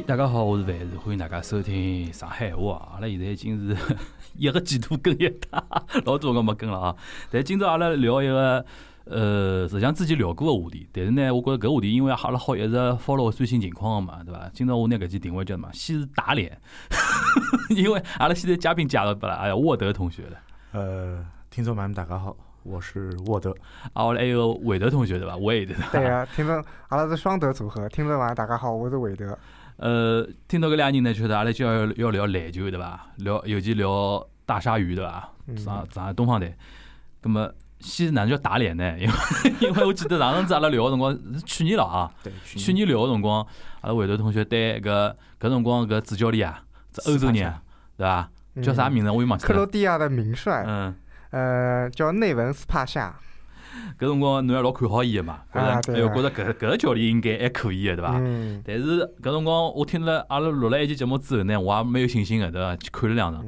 哎，大家好，我是范志，欢迎大家收听上海话。阿拉现在已经是 一个季度更一趟，老多个没更了啊。但今朝阿拉聊一个，呃，实际上之前聊过个话题，但是呢，我觉着搿话题因为阿拉好一直 follow 最新情况个嘛，对伐？今朝我拿搿期定位叫什么？先是打脸，因为阿拉现在嘉宾加入拨了，哎呀，沃德同学了。呃，听众朋友们，大家好，我是沃德。啊，我还有韦德同学对伐？韦德。对呀，听众，阿拉是双德组合。听众们，大家好，我是韦德。呃，听到搿俩人呢，觉得阿拉就要要聊篮球对伐？聊尤其聊大鲨鱼对伐？上上东方队。葛么先哪能叫打脸呢？因为因为我记得上上次阿拉聊个辰光是去年了啊。对。去年聊个辰光，阿拉回头同学对搿搿辰光搿主教练啊，这欧洲人对伐？叫啥名字？我又忘记了。克罗地亚的名帅。嗯。呃，叫内文斯帕夏。搿辰光侬还老看好伊个嘛？觉着，哎哟，觉着搿搿个教练应该还可以个，对伐？嗯。但是搿辰光我听了阿拉录了一期节目之后呢，我也蛮有信心个，对伐？去看了两场，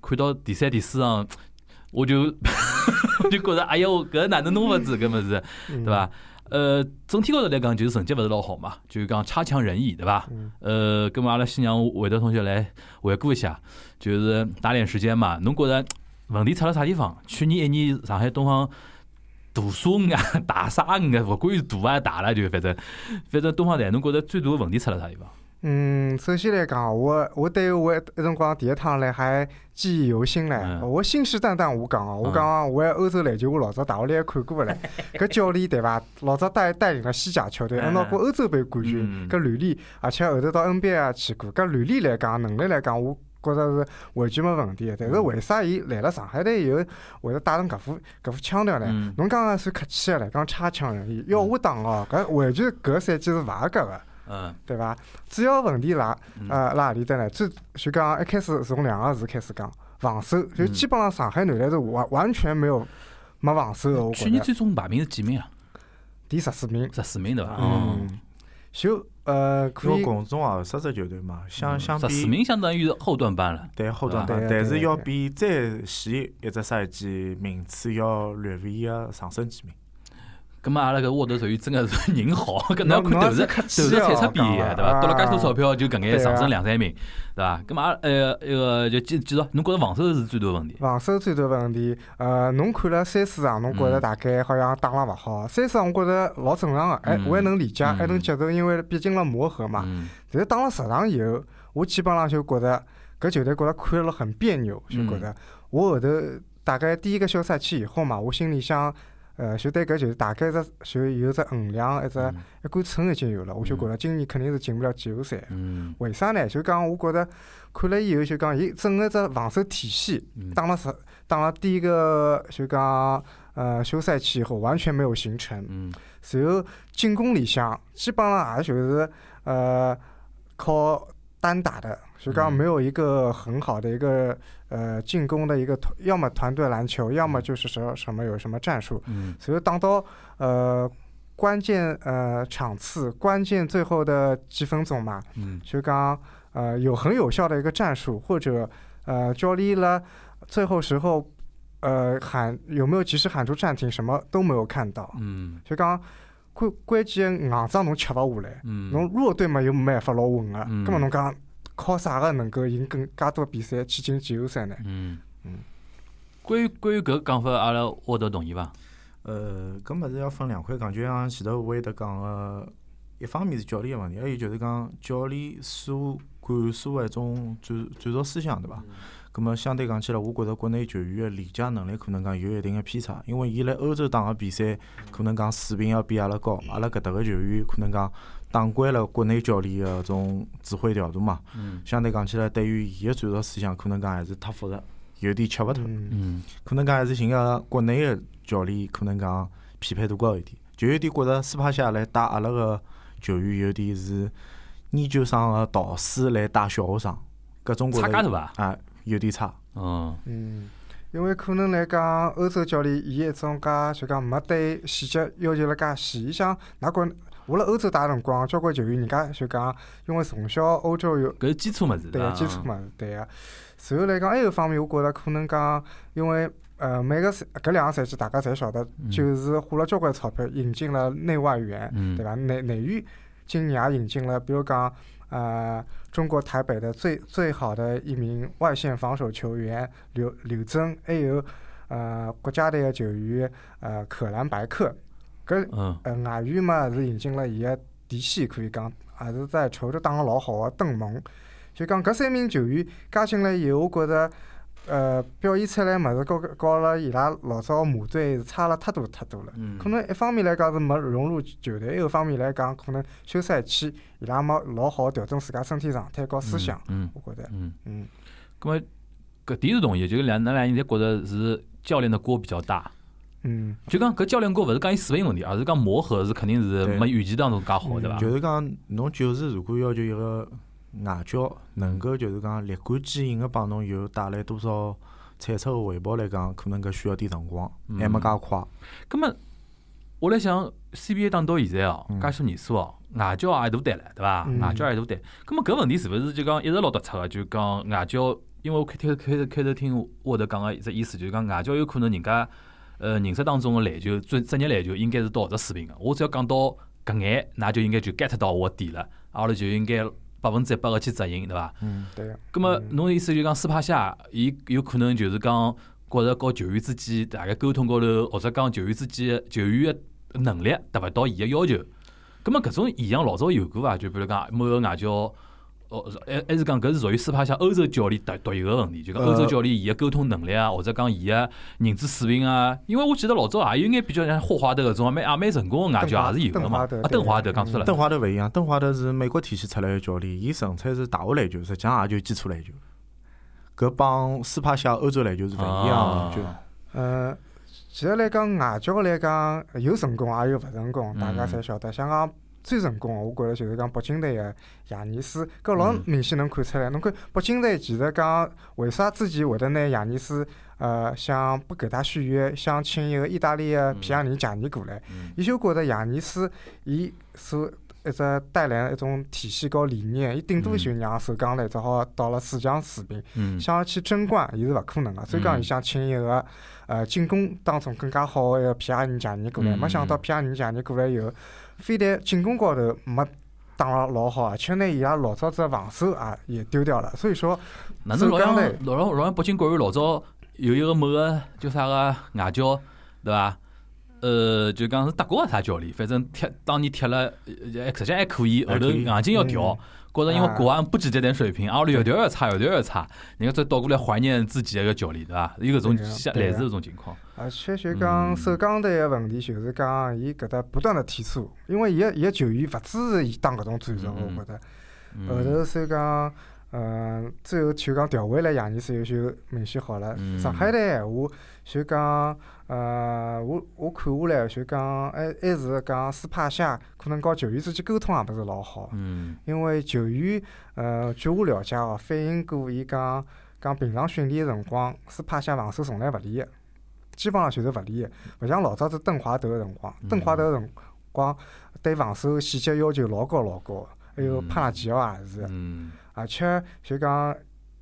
看到第三、第四场，我就 就觉着，哎哟，搿哪能弄勿子搿物事，对伐？呃，整体高头来讲，就是成绩勿是老好嘛，就是讲差强人意，对伐？呃，搿么阿拉先让韦德同学来回顾一下，就是打点时间嘛。侬觉着问题出了啥地方？去年一年上海东方。大沙啊，大沙啊，勿管是大还是大了，就反正反正东方台，侬觉着最大的问题出了啥地方？嗯，首先来讲，我我对我一辰光第一趟来还记忆犹新唻。我信誓旦旦我讲哦，我讲我欧洲篮球我老早大学里还看过个唻。搿教练对伐？老早带带领了西甲球队，还拿过欧洲杯冠军，搿履历，而且后头到 NBA 也去过，搿履历来讲，能力来讲，我。觉着是完全没问题，但是为啥伊来了上海队以后会得带成搿副搿副腔调呢？侬刚刚算客气个唻，讲差强人意。要我打哦，搿完全搿赛季是勿合格个，嗯，对伐？主要问题辣呃辣何里搭呢？最就讲一开始从两个字开始讲，防守，就基本上上海男篮是完完全没有没防守个。去年最终排名是几名啊？第十四名。十四名对伐？嗯。就呃，可以。共中二十只球队嘛，相相比十四名相当于是后段班了，对后段班，但是要比再前一只赛季名次要略微个上升几名。咁么阿拉搿沃德属于真个是人好，搿侬要看投入投入产出比，对伐？得了介多钞票就搿眼上升两三名，对伐？咁么阿呃一个就继继续，侬觉着防守是最大问题？防守最大问题，呃，侬看了三四场，侬觉着大概好像打了勿好。三四场我觉着老正常个，哎，我还能理解，还能接受，因为毕竟辣磨合嘛。但是打了十场以后，我基本上就觉着搿球队觉着看了很别扭，就觉着我后头大概第一个休赛期以后嘛，我心里想。呃，就对搿就是大概只就有只衡量，一只一杆秤已经有了，我就觉着今年肯定是进不了季后赛。为啥呢？就讲我觉着看了以后，就讲伊整个只防守体系打了十打了第一个就讲呃休赛期以后完全没有形成。然后进攻里向基本上也就是呃靠单打的。所以刚刚没有一个很好的一个呃进攻的一个团，要么团队篮球，要么就是说什么有什么战术。嗯。所以当到呃关键呃场次，关键最后的几分钟嘛，嗯。就刚呃有很有效的一个战术，或者呃教练了最后时候呃喊有没有及时喊出暂停，什么都没有看到。嗯。就讲关关键硬仗侬吃勿下来，嗯。侬弱队嘛又没办法老稳个，嗯。咁么侬讲？靠啥个能够赢更加多比赛去进季后赛呢？嗯嗯，关于关于搿个讲法，阿拉沃德同意伐？呃，搿物事要分两块讲，就像前头韦德讲个，一方面是教练个问题，还有就是讲教练所灌输个一种战战术思想，对伐？葛末相对讲起来，我觉着国内球员个理解能力可能讲有一定个偏差，因为伊辣欧洲打个比赛，可能讲水平要比阿拉高，阿拉搿搭个球员可能讲。打惯了国内教练个种指挥调度嘛，相对讲起来，对于伊个战术思想，可能讲还是太复杂，有点吃勿透。可能讲还是寻个国内个教练，可能讲匹配度高一点。就有点觉着斯帕夏来带阿拉个球员，有点是研究生个导师来带小学生，搿种觉着啊，有点差。嗯，嗯，因为可能来讲，欧洲教练伊一种介就讲没对细节要求了介细，伊想哪管。我辣欧洲打辰光，交关球员人家就讲，因为从小欧洲有搿是基础物事，对个基础物事，对个。随后来讲，还有方面，我觉着可能讲，因为呃每个赛搿两个赛季，大家侪晓得，就是花了交关钞票引进了内外援，对伐？内内援今年也引进了，比如讲呃，中国台北的最最好的一名外线防守球员刘刘增，还有呃国家队的球员呃可兰白克，搿呃外援嘛是引进了伊个嫡系，可以讲也是在球队打个老好个邓蒙，就讲搿三名球员加进来以后，我觉着。呃，表现出来物事，告告了伊拉老早马队是差了太多太多了。可能一方面来讲是没融入球队，一个方面来讲可能休赛期伊拉没老好调整自家身体状态和思想。嗯我觉得。嗯嗯。咁么，搿点是同意，就两㑚两人侪觉着是教练的锅比较大。嗯。就讲搿教练锅勿是讲伊水平问题，而是讲磨合是肯定是没预期当中介好，对伐？就是讲侬就是如果要求一个。外教能够就是讲立竿见影个帮侬有带来多少产出个回报来讲，可能搿需要点辰光，还没介快。葛末我来想，CBA 打到现在哦，介许年数哦，外教也大胆了，对伐？外教也大胆。葛末搿问题是勿是就讲一直老突出个？就讲外教，因为我开开开开头听沃德讲个一只意思，就是讲外教有可能人家呃认识当中个篮球专职业篮球应该是到何只水平个？我只要讲到搿眼，那就应该就 get 到我点了，阿拉就应该。百分之一百个去执行，对伐？嗯，对。咁么，侬意思就讲斯帕夏，伊有可能就是讲，觉着和球员之间大概沟通高头，或者讲球员之间球员个能力达勿到伊个要求。咁么，搿种现象老早有过伐？就比如讲某个外教。哦，还还是讲搿是属于斯帕夏欧洲教练独独有个问题，就讲欧洲教练伊个沟通能力啊，或者讲伊个认知水平啊。因为我记得老早也有眼比较像霍华德搿种，蛮也蛮成功个外教也是有个嘛。啊，邓华德讲错了。邓华德勿一样，邓华德是美国体系出来个教练，伊纯粹是大学篮球，实际上也就基础篮球。搿帮斯帕夏欧洲篮球是勿一样个。就，呃，其实来讲外教来讲有成功也有勿成功，大家侪晓得。像讲。最成功个，我觉着就是讲北京队个亚尼斯，搿老明显能看出来。侬看北京队其实讲，为啥之前会得拿亚尼斯，呃，想不给他续约，想请一个意大利个皮亚尼贾尼过来？伊就觉着亚尼斯，伊所一只带来一种体系和理念，伊顶多就让首钢队只好到了四强水平，想要去争冠，伊是勿可能个。所以讲，伊想请一个，呃，进攻当中更加好个一个皮亚尼贾尼过来。没想到皮亚尼贾尼过来以后。非但进攻高头没打了老好，而且呢，伊拉老早子防守也也丢掉了。所以说，哪能老像老老老像北京国安老早有一个某个叫啥个外教，对伐？呃，就讲是德国个啥教练，反正踢当年踢了，实际还可以，后头硬劲要调。觉着因为国安不止这点水平，阿拉越调越差，越调越差。人家再倒过来怀念自己一个教练，对伐？有搿种像类似搿种情况。而且就讲首钢队个问题，就是讲伊搿搭不断的提速，因为伊个伊个球员勿支持伊打搿种战术，我觉得。后头所以讲，嗯，最后就讲调回来，亚尼斯又就明显好了。上海队闲话就讲。呃，我我看下来就讲，还还是讲斯帕夏可能和球员之间沟通也勿是老好。嗯。因为球员，呃，据我了解哦，反映过伊讲，讲平常训练辰光，斯帕夏防守从来勿练个，基本上就是勿练个，勿像老早子邓华德个辰光，邓华德个辰光对防守细节要求老高老高，还有帕拉吉奥也是。嗯。而且就讲，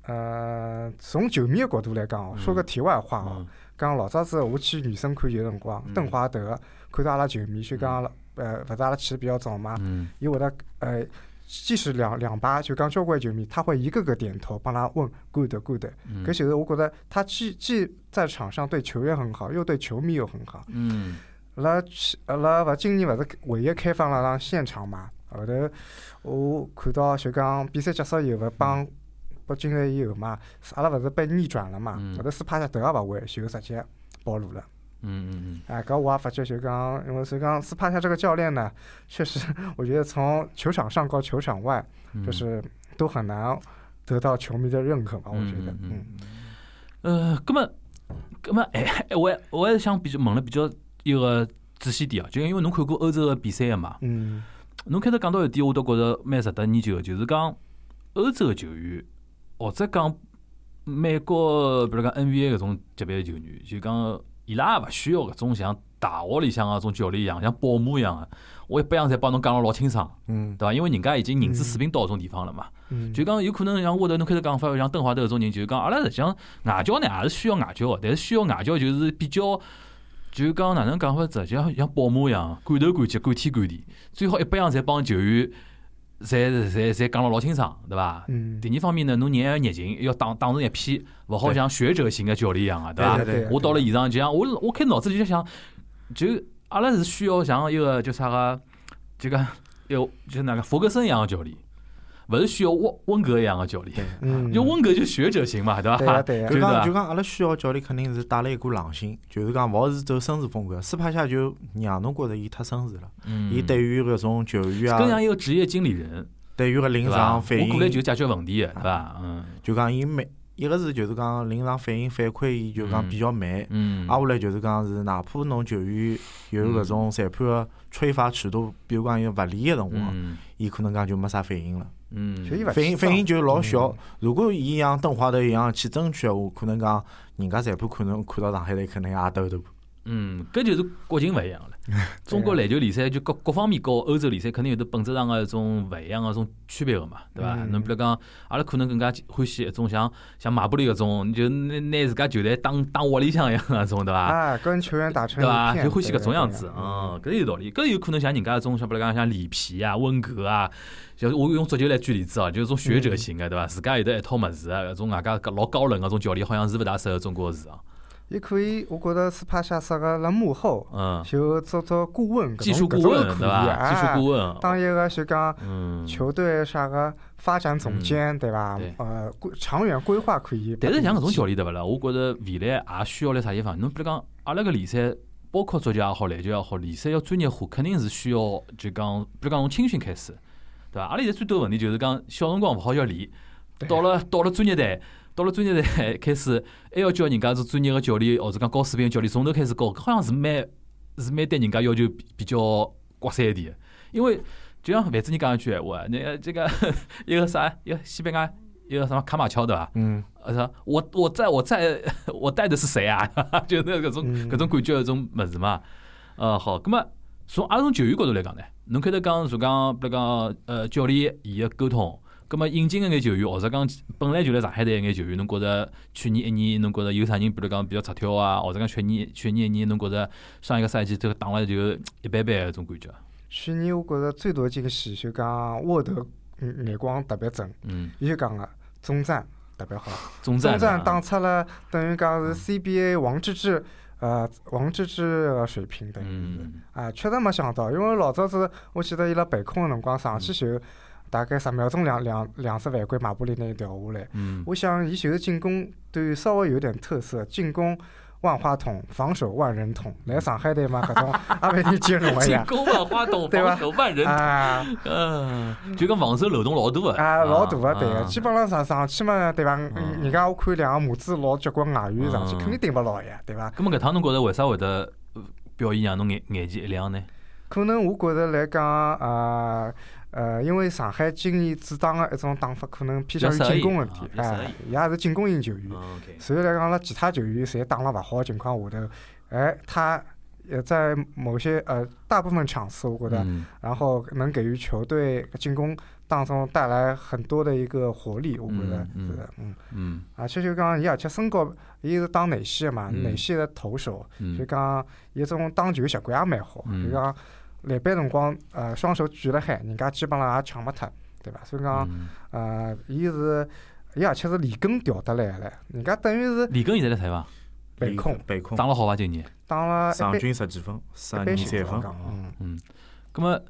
呃，从球迷的角度来讲哦，说个题外话哦。讲老早子我去女生看球辰光，邓华德看到阿拉球迷，就讲呃，勿是阿拉去的比较早嘛，伊会得呃，即使两两排就讲交关球迷，他会一个个点头，帮他问 good good。搿就是我觉得他既既在场上对球员很好，又对球迷又很好。嗯。拉去拉勿今年勿是唯一开放了让现场嘛？后头我看到就讲比赛结束以后帮。北京队以后嘛，阿拉勿是被逆转了嘛？后头斯帕夏头也勿回，就直接暴露了。嗯嗯嗯。哎，搿我也发觉，就讲，因为所以讲斯帕夏这个教练呢，确实，我觉得从球场上和球场外，就是都很难得到球迷的认可嘛？我觉得。嗯。呃，葛么，葛么，哎，我我还是想比较问了比较一个仔细点啊，就因为侬看过欧洲个比赛个嘛。嗯。侬开头讲到一点，我都觉着蛮值得研究个，就是讲欧洲个球员。或者讲美国，比如讲 NBA 搿种级别球员，就讲伊拉也勿需要搿种像大学里向搿种教练一样，像保姆一样个。我一百样侪帮侬讲了老清爽，嗯，对伐？因为人家已经认知水平到搿种地方了嘛。就讲有可能像我头侬开头讲法，像邓华德搿种人，就是讲阿拉实际上外教呢也是需要外教个，但是需要外教就是比较，就讲哪能讲法子，就像像保姆一样，管头管脚，管天管地，最好一百样侪帮球员。侪侪侪讲了老清爽，对伐？嗯，第二方面呢，侬人要热情，要打打成一片，勿好像学者型个教练一样个，对伐？对对对我到了现场就像我我开脑子里就想，就阿拉是需要像一个叫啥个，就讲有就那个弗格森一样个教练，勿是需要温温格一样个教练。嗯，就温格就学者型嘛，对伐？对呀对呀就讲就讲，阿拉需要教练肯定是带了一股狼性，就是讲勿好是走绅士风格。斯帕夏就让侬觉着伊太绅士了，嗯，伊对于搿种球员啊更像啊，一个职业经理人，对于搿临？场反我过来就，解决问题个，对伐？嗯就讲伊慢，一个是就是讲临场反应反馈，伊就讲比较慢。嗯，挨下来就是讲是，哪怕侬球员有搿种裁判个吹罚尺度，比如讲有勿利个辰光，嗯伊可能讲就没啥反应了，嗯，反应反应就老小嗯。如果伊像邓华头一样去争取个话，可能讲人家裁判可能看到上海队可能也抖抖。嗯，搿就是国情勿一样了。中国篮球联赛就各各方面和欧洲联赛肯定有得本质上个一种勿一样个种区别个嘛，对伐？嗯侬比如讲，阿拉可能更加欢喜一种像像马布里搿种，你就拿拿自家球队当当窝里向一样个种，对伐？啊，跟球员打成对伐？就欢喜搿种样子，对嗯，搿有道理。搿有可能像人家搿种，像比如讲像里皮啊、温格啊，就我用足球来举例子哦，就是种学者型个，对伐？自家有得一套物事啊，搿种外加老高冷个种教练，好像是勿大适合中国个市场。也可以，我觉着斯帕夏适合辣幕后嗯，就做做顾问，搿技术顾问可以对伐？技术啊顾问，当一个就讲嗯，球队啥个发展总监，对伐？呃，规长远规划可以。但是像搿种教练对勿啦？我觉着未来也需要来啥地方？侬比如讲，阿拉个联赛，包括足球也好，篮球也好，联赛要专业化，肯定是需要就讲，比如讲从青训开始，对伐？阿拉现在最多问题就是讲，小辰光勿好叫练，到了到了专业队，到了专业队开始，还要叫人家是专业个教练，或者讲高水平个教练，从头开始教，好像是蛮是蛮对人家要求比比较刮三一点，因为就像范子你讲一句闲话，那个这个 一个啥，一个西班牙一个什么卡马乔对伐？嗯，呃，啥我我在我在 我带的是谁啊？就是那搿种嗯搿种感觉搿种物事嘛。呃，好，葛么从阿拉从球员角度来讲呢，侬开头讲说讲，比如讲呃教练伊个沟通，葛么引进个眼球员，或者讲本来就来上海队一眼球员，侬觉着去年一年侬觉着有啥人，比如讲比较出挑啊，或者讲去年去年一年侬觉着上一个赛季都打了就一般般搿种感觉。去年我觉着最大惊喜就讲沃德嗯眼光特别准，嗯，伊就讲个中战特别好，中战中战啊。打出了等于讲是 CBA 王治郅呃王治郅个水平等于。是。嗯。啊，确实没想到，因为老早子我记得伊拉备空个辰光上去就大概十秒钟两两两只犯规，马布里拿伊调下来。嗯我想伊就是进攻队稍微有点特色，进攻万花筒，防守万人筒。来上海队嘛，搿种也勿一定兼容个进。攻万花筒，对吧防守万人啊嗯，就跟防守漏洞老大个。啊，老大个对个，啊基本上上上去嘛，对伐？嗯嗯人家我看两个母子老结棍外援上去，嗯肯定顶勿牢呀，对伐？咁么搿趟侬觉着为啥会得呃表现让侬眼眼前一亮呢？可能我觉着来讲，呃呃，因为上海今年主打个一种打法，可能偏向于进攻问题哎，伊。也是进攻型球员。所以来讲，辣其他球员侪打了勿好的情况下头，哎，他也在某些呃大部分场次，我觉得，嗯。然后能给予球队进攻当中带来很多的一个活力，我觉得嗯是的，嗯，嗯。而且就讲伊而且身高，伊是打内线的嘛，嗯。内线的投手，就嗯讲伊种打球习惯也蛮好，嗯。就讲篮板辰光，呃，双手举了海，人家基本上也抢勿脱，对伐？所以讲，嗯呃，伊是伊而且是里根调得来的，人家等于是李根现在辣台伐？北控北控打了好伐？今年？打了一场均十几分，十二三分。嗯。嗯，咁么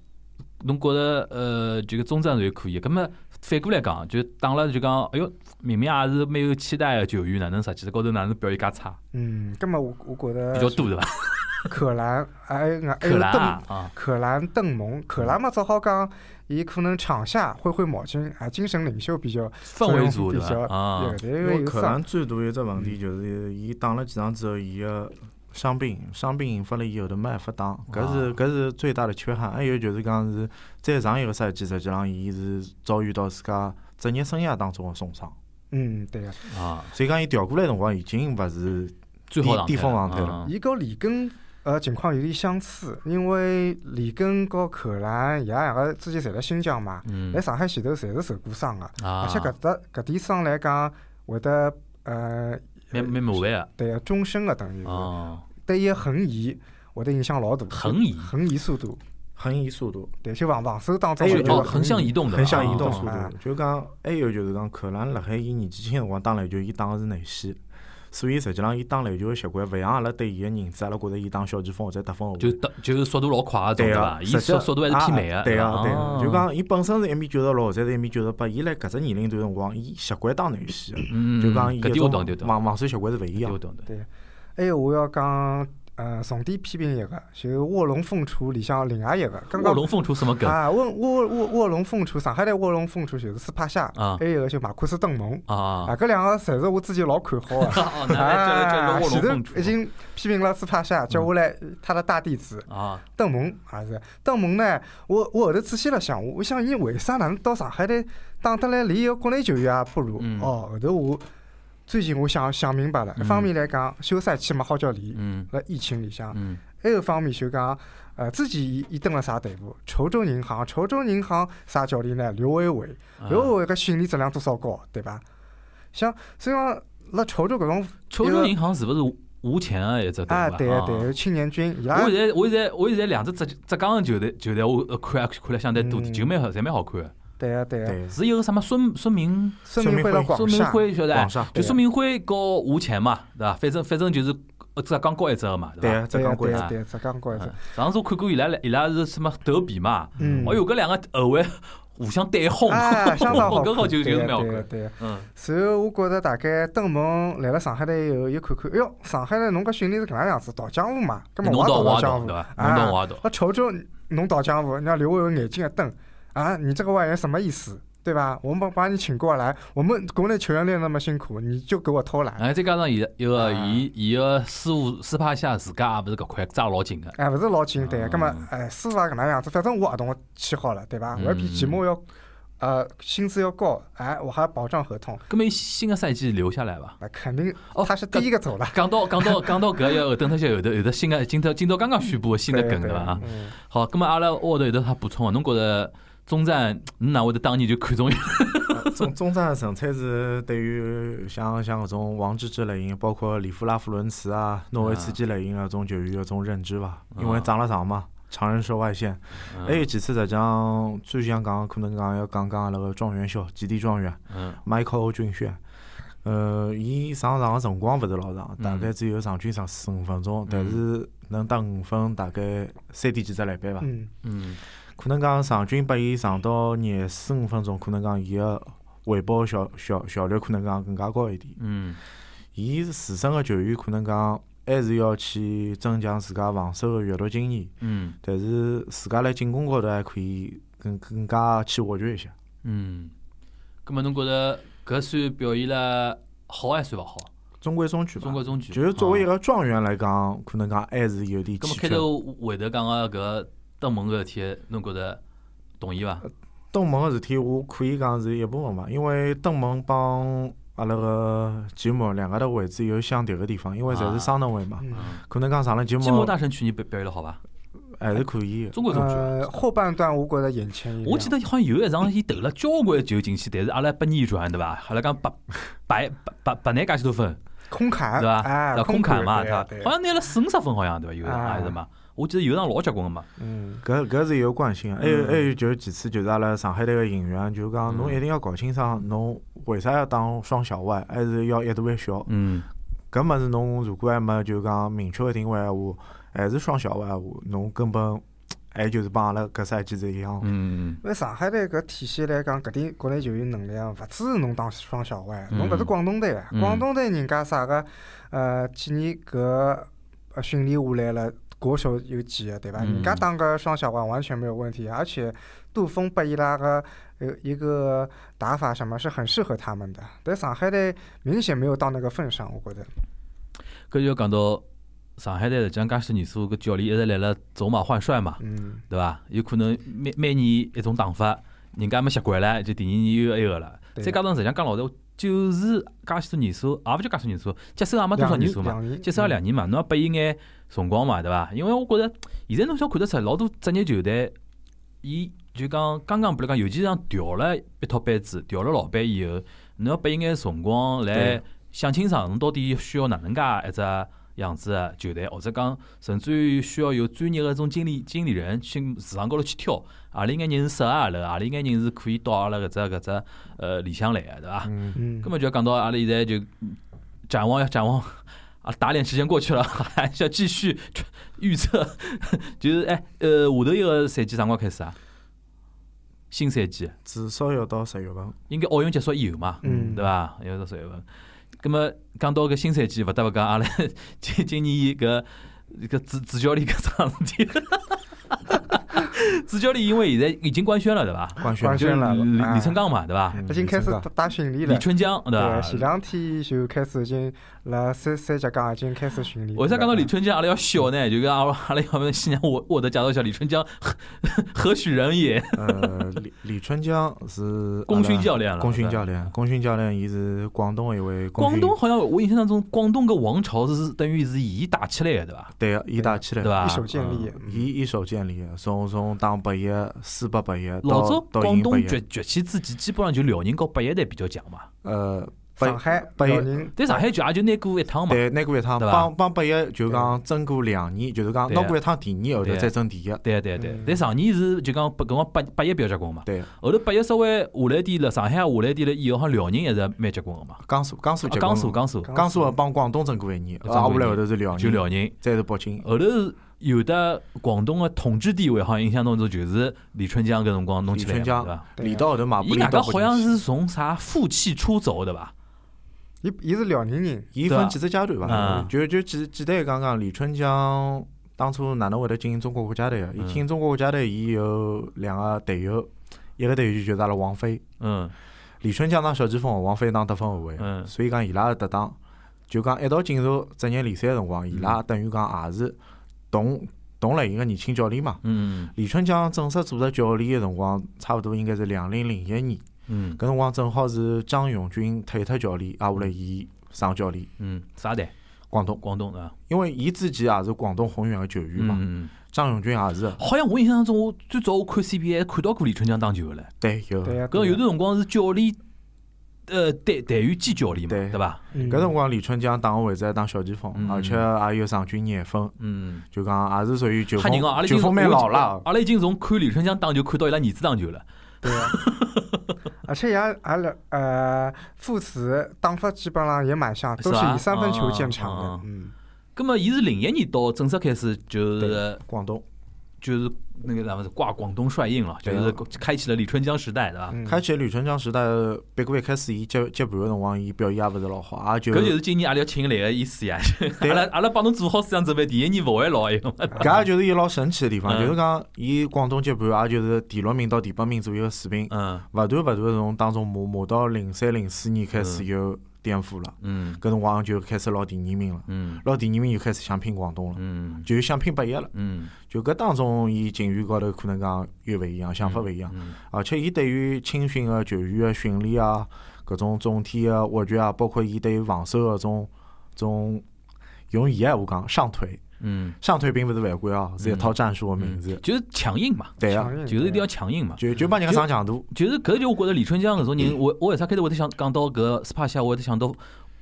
侬觉着呃，这个中战队可以，咁么反过来讲，就打了就讲，哎哟，明明也是蛮有期待个球员，哪能实际高头哪能表现介差？嗯，葛么我我觉得比较多对伐？可兰，还有还有克兰邓啊。啊，可兰邓蒙，可兰嘛只好讲，伊可能场下挥挥毛巾，啊，精神领袖比较氛围组对比较伐？啊因因为为有伤克兰最大一只问题就是，伊打了几场之后，伊个伤病，伤病引发了以后头没办法打，搿是搿是最大的缺憾。还有就是讲是再上一个赛季，实际上伊是遭遇到自家职业生涯当中的重伤，嗯，对个，啊，所以讲伊调过来辰光已经勿是最好巅峰状态了。了。伊和里根呃情况有点相似，因为里根和可兰爷两个之前侪辣新疆嘛，嗯。来上海前头侪是受过伤个，啊。而且搿搭搿点伤来讲会得呃，蛮蛮麻烦个对个终身个等于是。哦，对伊个横移会得影响老大，横移？横移速度，横移速度，对，就防防守当中还有就横向移动的，横向移啊。动速啊度。就讲还有就是讲，可能辣海伊年纪轻辰光打篮球，伊打个是内线，所以实际上伊打篮球个习惯，勿像阿拉对伊个认知，阿拉觉着伊打小前锋或者得分后卫。就得就是速度老快个对伐？伊实际上速速度还是偏慢个，啊对伐个对啊，就哦讲伊本身是一米九十六或者是一米九十八，伊辣搿只年龄段辰光，伊习惯打内线的，嗯，就讲伊搿一种点我懂对对，防防守习惯是勿一样对我。懂的。对，还有我要讲，呃，重点批评一个，就卧龙凤雏里向另外一个，卧龙凤雏什么梗啊，卧卧卧卧龙凤雏，上海的卧龙凤雏就是斯帕夏，啊还有一个就马库斯邓蒙，啊？啊，搿两个侪是我之前老看好啊，前头 已经批评了斯帕夏，接下来他的大弟子啊，邓蒙也是。邓蒙呢，我我后头仔细了想，我想伊为啥哪能到上海来打得来连一个国内球员也不如？嗯哦，后头我最近我想想明白了，一方面来讲，休赛期嘛好叫练，嗯辣疫情里向；嗯还有一方面就讲，呃，自己伊伊登了啥队伍？稠州银行，稠州银行啥教练呢？刘伟伟，啊刘伟伟个训练质量多少高，对伐？像所以讲，辣稠州搿种稠州银行是勿是无钱个一只队啊，对个对个，青年军我现在我现在我现在两只浙浙江的球队球队我呃看看了相对多点，嗯就蛮好，侪蛮好看个。对个对个，对，是有个什么孙孙明孙明辉孙明厦，辉晓得就孙明辉和吴前嘛，对伐？反正反正就是呃浙江高一只个嘛，对伐，浙对个江国啊对个对个，浙江过一嗯次，上次我看过伊拉伊拉是什么斗比嘛？嗯，哦哟，搿两个后卫互相对轰，啊，相当好 搿好看，球就是蛮好看。对个。嗯，随后我觉着大概登门来了上海了以后，又看看，哎哟，上海的侬搿训练是搿能样子，倒江湖嘛，搿么我也侬倒我也倒，倒江湖对，伐？啊侬倒我也倒。那稠州侬倒江湖，人家刘伟伟眼睛一瞪，啊，你这个外援什么意思？对吧？我们把你请过来，我们国内球员练那么辛苦，你就给我偷懒，哎，再加上伊一个啊伊伊个师傅斯帕夏自家也勿是搿块抓老紧个，哎，勿是老紧对，嗯葛么哎，师傅搿能样子，反正我合同签好了，对吧？我要比嗯季末要，呃，薪资要高，哎，我还保障合同，葛末伊新个赛季留下来伐？那肯定哦他是第一个走了。讲到讲到讲到搿要后等脱些有的有的新个今朝今朝刚刚宣布个新的梗对对伐？好，葛末阿拉沃头有得啥补充个？侬觉着中战侬哪会得当年就看中伊？中中战的纯粹是对于像像搿种王治郅类型，包括里夫拉夫伦茨啊、诺维茨基类型的搿种球员搿种认知伐，因为啊长了长嘛，长人受外线。还有几次实际上最想讲，可能讲要讲讲阿拉个状元秀，极地状元嗯 Michael 军炫。呃，伊上场个辰光勿是老长，大嗯概只有场均上四五分钟，但是能打五分，大概三点几只篮板伐。嗯，嗯可能讲场均拨伊上到廿四五分钟，可能讲伊个回报效效效率可能讲更加高一点。嗯伊自身个球员可能讲还是要去增强自家防守个阅读经验，嗯但是自家辣进攻高头还可以更更加去挖掘一下。嗯，葛末侬觉着搿算表现了好还算勿好？中规中矩吧中。规中矩。就是作为一个，状元来讲，可能讲还是有点葛末开。头回头讲个搿登门个事体，侬觉着同意伐？登门个事体，我可以讲是一部分嘛，因为登门帮阿拉个吉姆两家头位置有相迭个地方，因为侪是双能位嘛。可能讲上了吉姆吉姆大神去年表表现了好伐？还是可以。中规中矩。呃，后半段我觉着眼前。我记得好像有一场伊投了交关球进去，但是阿拉被逆转对伐？阿拉讲白白白白白拿介许多分空砍，对伐？哎，空砍嘛，对对伐？好像拿了四五十分，好像对伐？有一场啊还是嘛？我记得有场老结棍个嘛。嗯，搿搿是有惯性个，还有嗯。还有就是其次就是阿拉上海队个引援，就是讲侬嗯。一定要搞清爽，侬为啥要当双小外，还是要一大一小？嗯。搿物事侬如果还没就讲明确个定位闲话，还是双小外闲话，侬根本 还就是帮阿拉搿赛季是一样。的。嗯。因为上海队搿体系来讲，搿点国内球员能力啊，勿支持侬当双小外，侬搿是嗯广东队啊，嗯。广东队人家啥个，呃，几年搿呃训练下来了，国手有几个对伐？嗯人家当个双小王完全没有问题，而且杜锋拨伊拉个呃一个打法什么是很适合他们的，但上海队明显没有到那个份上，我觉得。搿就要讲到上海队实际上介许多年数，搿教练一直辣辣走马换帅嘛，嗯，对伐？有可能每每年一种打法，人家没习惯了，就第二年又一个了。再加上实际上讲老实话，就是介许多年数，也勿叫介许多年数，接手也没多少两年数嘛。接手也两年嘛，侬要拨伊眼辰光嘛，对伐？因为我觉着现在侬想看得出，老多职业球队，伊就讲刚刚比如讲，尤其是像调了一套班子，调了老板以后，侬要拨伊眼辰光来想清爽，侬到底需要哪能介一只样子个球队，或者讲甚至于需要有专业个种经理经理人去市场高头去挑，何里眼人是适合阿拉，何里眼人是可以到阿拉搿只搿只呃里向来个，对伐？嗯，嗯根，本就要讲到阿拉现在就展望要展望啊，打脸时间过去了，还是要继续预测，就是哎呃，下头一个赛季啥辰光开始啊？新赛季至少要到十月份。应该奥运结束以后嘛，嗯对伐？要到十月份。葛么讲到搿新赛季，勿得勿讲阿拉 今今年搿搿主主教练搿桩事体。主教练因为现在已经官宣了，对伐？官宣官宣了李啊李春刚嘛，对伐？嗯已经开始李打打训练了李。春江，对伐，？前两天就开始已经辣三三甲岗已经开始训练。为啥讲到李春江阿拉要笑呢？就跟阿拉 阿拉要问先让我我得介绍一下李春江何何许人也？呃，李李春江是 功勋教练了功勋教练，功勋教练，伊是广东的一位广东好像我印象当中，广东个王朝是等于是伊打起来的，对伐？对个，伊打起来的，对伐？一手建立嗯。伊一手建立从，从从打八一、四八八一到老早广东崛崛起之前，基本上就辽宁和八一队比较强嘛。呃，上海、八一辽宁，但上海就也就拿过一趟嘛。对拿过一趟，帮帮八一就讲争过两年，就是讲拿过一趟第二，后头再争第一。对对对嗯，但上年是就讲搿辰光八八一比较结棍嘛。对，后头八一稍微下来点了，上海也下来点了以后，好像辽宁也是蛮结棍个嘛。江苏江苏啊结棍江苏江苏江苏帮广东争过一年，啊，后来后头是辽宁，就辽宁，再是北京。后头有的广东个统治地位，好像印象当中就是李春江搿辰光弄起来的，李春江对伐？对连到后头马布伊外加里到好像是从啥负气出走对吧？伊伊是辽宁人，伊分几只阶段嗯伐？就就简简单讲讲，李春江当初哪能会得进中国国家队个？伊嗯进中国国家队，伊有两个队友，一个队友就是阿拉王菲，嗯李春江当小前锋，王菲当得分后卫，嗯所以讲伊拉是搭档。就讲一道进入职业联赛个辰光，伊嗯拉等于讲也是同同类型个年轻教练嘛。嗯李春江正式做着教练个辰光，差勿多应该是两零零一年，嗯搿辰光正好是张永军退脱教练，挨，下来伊上教练，嗯，啥队？广东。广东啊。因为伊之前也是广东宏远个球员嘛，嗯嗯。张永军也是，好像我印象当中，我最早我看 CBA 看到过李春江打球个唻。对有。对呀。搿有段辰光是教练，呃，队队员兼教练嘛，对对伐？嗯搿辰光李春江打个位置还打小前锋，嗯而且也有场均廿分，嗯。就讲也是属于球吓人哦！阿拉已经风球风蛮老了。阿拉已经从看李春江打球看到伊拉儿子打球了。对啊。而且也阿拉呃父子打法基本上也蛮像，都是以三分球见啊长的。嗯，葛么，伊是零一年到正式开始就是广东就是那个咱们是挂广东帅印了，就是开启了李春江时代，对伐？嗯开启了李春江时代，别个一开始伊接接盘个辰光，伊表现也勿是老好，也就搿就是今年阿拉要请来个意思呀。对阿拉阿拉帮侬做好思想准备，第一年勿会老一个嘛。搿也就是伊老神奇个地方，嗯就是讲伊广东接盘，也就是第六名到第八名左右个水平，嗯勿断勿断从当中磨磨到零三零四年开始有颠覆了，嗯。搿辰光就开始捞第二名了，嗯。捞第二名就开始想拼广东了，嗯。就想拼八一了。嗯，就搿当中，伊情绪高头可能讲又勿一样，想法勿一样，嗯。而且伊对于青训个球员个训练啊，搿种总体个挖掘啊，包括伊对于防守个种种用伊闲话讲上腿，嗯，上腿并勿是犯规哦，是一套战术个名字。就是强硬嘛，对啊，就是一定要强硬嘛。就就帮人家上强度。就是搿就我觉着李春江搿种人，我我为啥开头会得想讲到搿斯帕西亚，我会得想到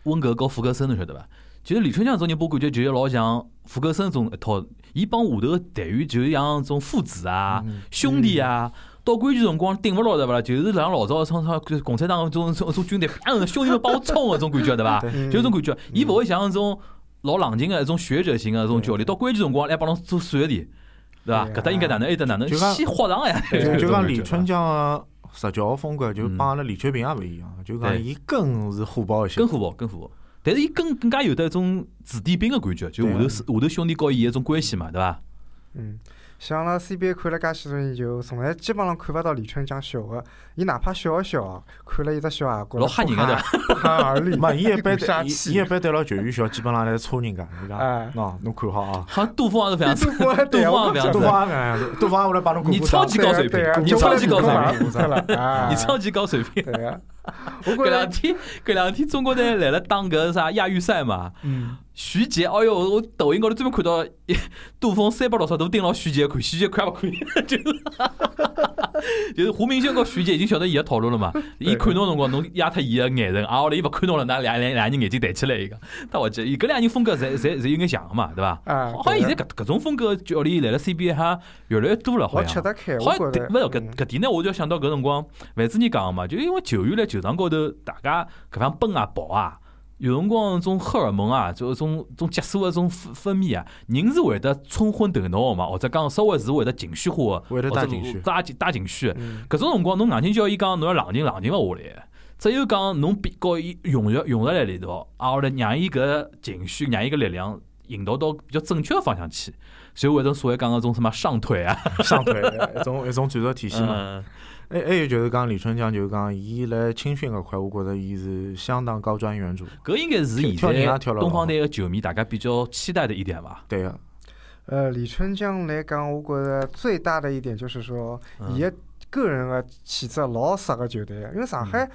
温格和福格森，侬晓得伐？就是李春江搿种人，拨我感觉就是老像福格森种一套，伊帮下头个队员就是像种父子啊、嗯兄弟啊。到关键辰光顶勿牢对伐啦？就是像老早像像共产党种种种军队，砰！兄弟们帮我冲搿种感觉对伐？就搿种感觉，伊勿会像搿种老冷静个一种学者型个一种教练，到关键辰光来帮侬做算题，对伐？搿搭应该哪能，埃搭哪能，先豁上呀！就就讲李春春江个执教个风格，就帮阿拉李秋平也勿一样，就讲伊更是火爆一些更。火爆，更火爆。但是伊更更加有得一种子弟兵个感觉，就下头是下头兄弟和伊一种关系嘛，对伐？嗯，像阿拉 CBA 看了介许多年就，从来基本上看勿到李春江笑个。伊哪怕笑一笑，看了一只笑啊，觉着老吓人个对伐？不寒而栗。嘛，伊一般对伊一般对牢球员笑，基本上来戳人家，哎喏，侬看好啊。好像杜峰也是这样子，杜峰也这样子杜。方也搿样子，杜方我来帮侬你超级高水平你超级高水平！你超级高水平，对呀，我搿两天搿两天中国队来了打搿啥亚预赛嘛，嗯，徐杰，哎哟，我抖音高头专门看到 杜锋三百六十度盯牢徐杰看，徐杰看也勿看，就是 就是胡明轩和徐杰已经晓得伊个套路了嘛，伊看侬辰光侬压脱伊个眼神，啊，后来伊勿看侬了，那两两两人眼睛抬起来一个，但我记伊搿两人风格侪侪侪有眼像个嘛，对伐？啊，好像现在搿搿种风格教练来了 CBA 哈越来越多了，好像。得开，好像勿是搿嗯搿点呢，我就想到搿辰光范志毅讲个嘛，就因为球员辣球场高头，大家搿方奔啊跑啊，有辰光种荷尔蒙啊，就种种激素个种分分泌啊，人是会得冲昏头脑个嘛，或者讲稍微是会得情绪化个，会得带情绪。带情带情绪。搿种辰光，侬硬劲叫伊讲侬要冷静冷静勿下来，只有讲侬比告伊用着用着来里头，啊，后来让伊搿情绪，让伊搿力量引导到比较正确个方向去，就会得所谓讲个种什么上腿啊，上腿一种一种战术体系嘛。嗯还还有就是讲李春江，就是讲伊辣青训搿块，我觉着伊是相当高瞻远瞩。搿应该是现在东方队个球迷大家比较期待的一点吧。对个，呃，李春江来讲，我觉着最大的一点就是说，嗯伊个个人个气质老适合球队个，因为上海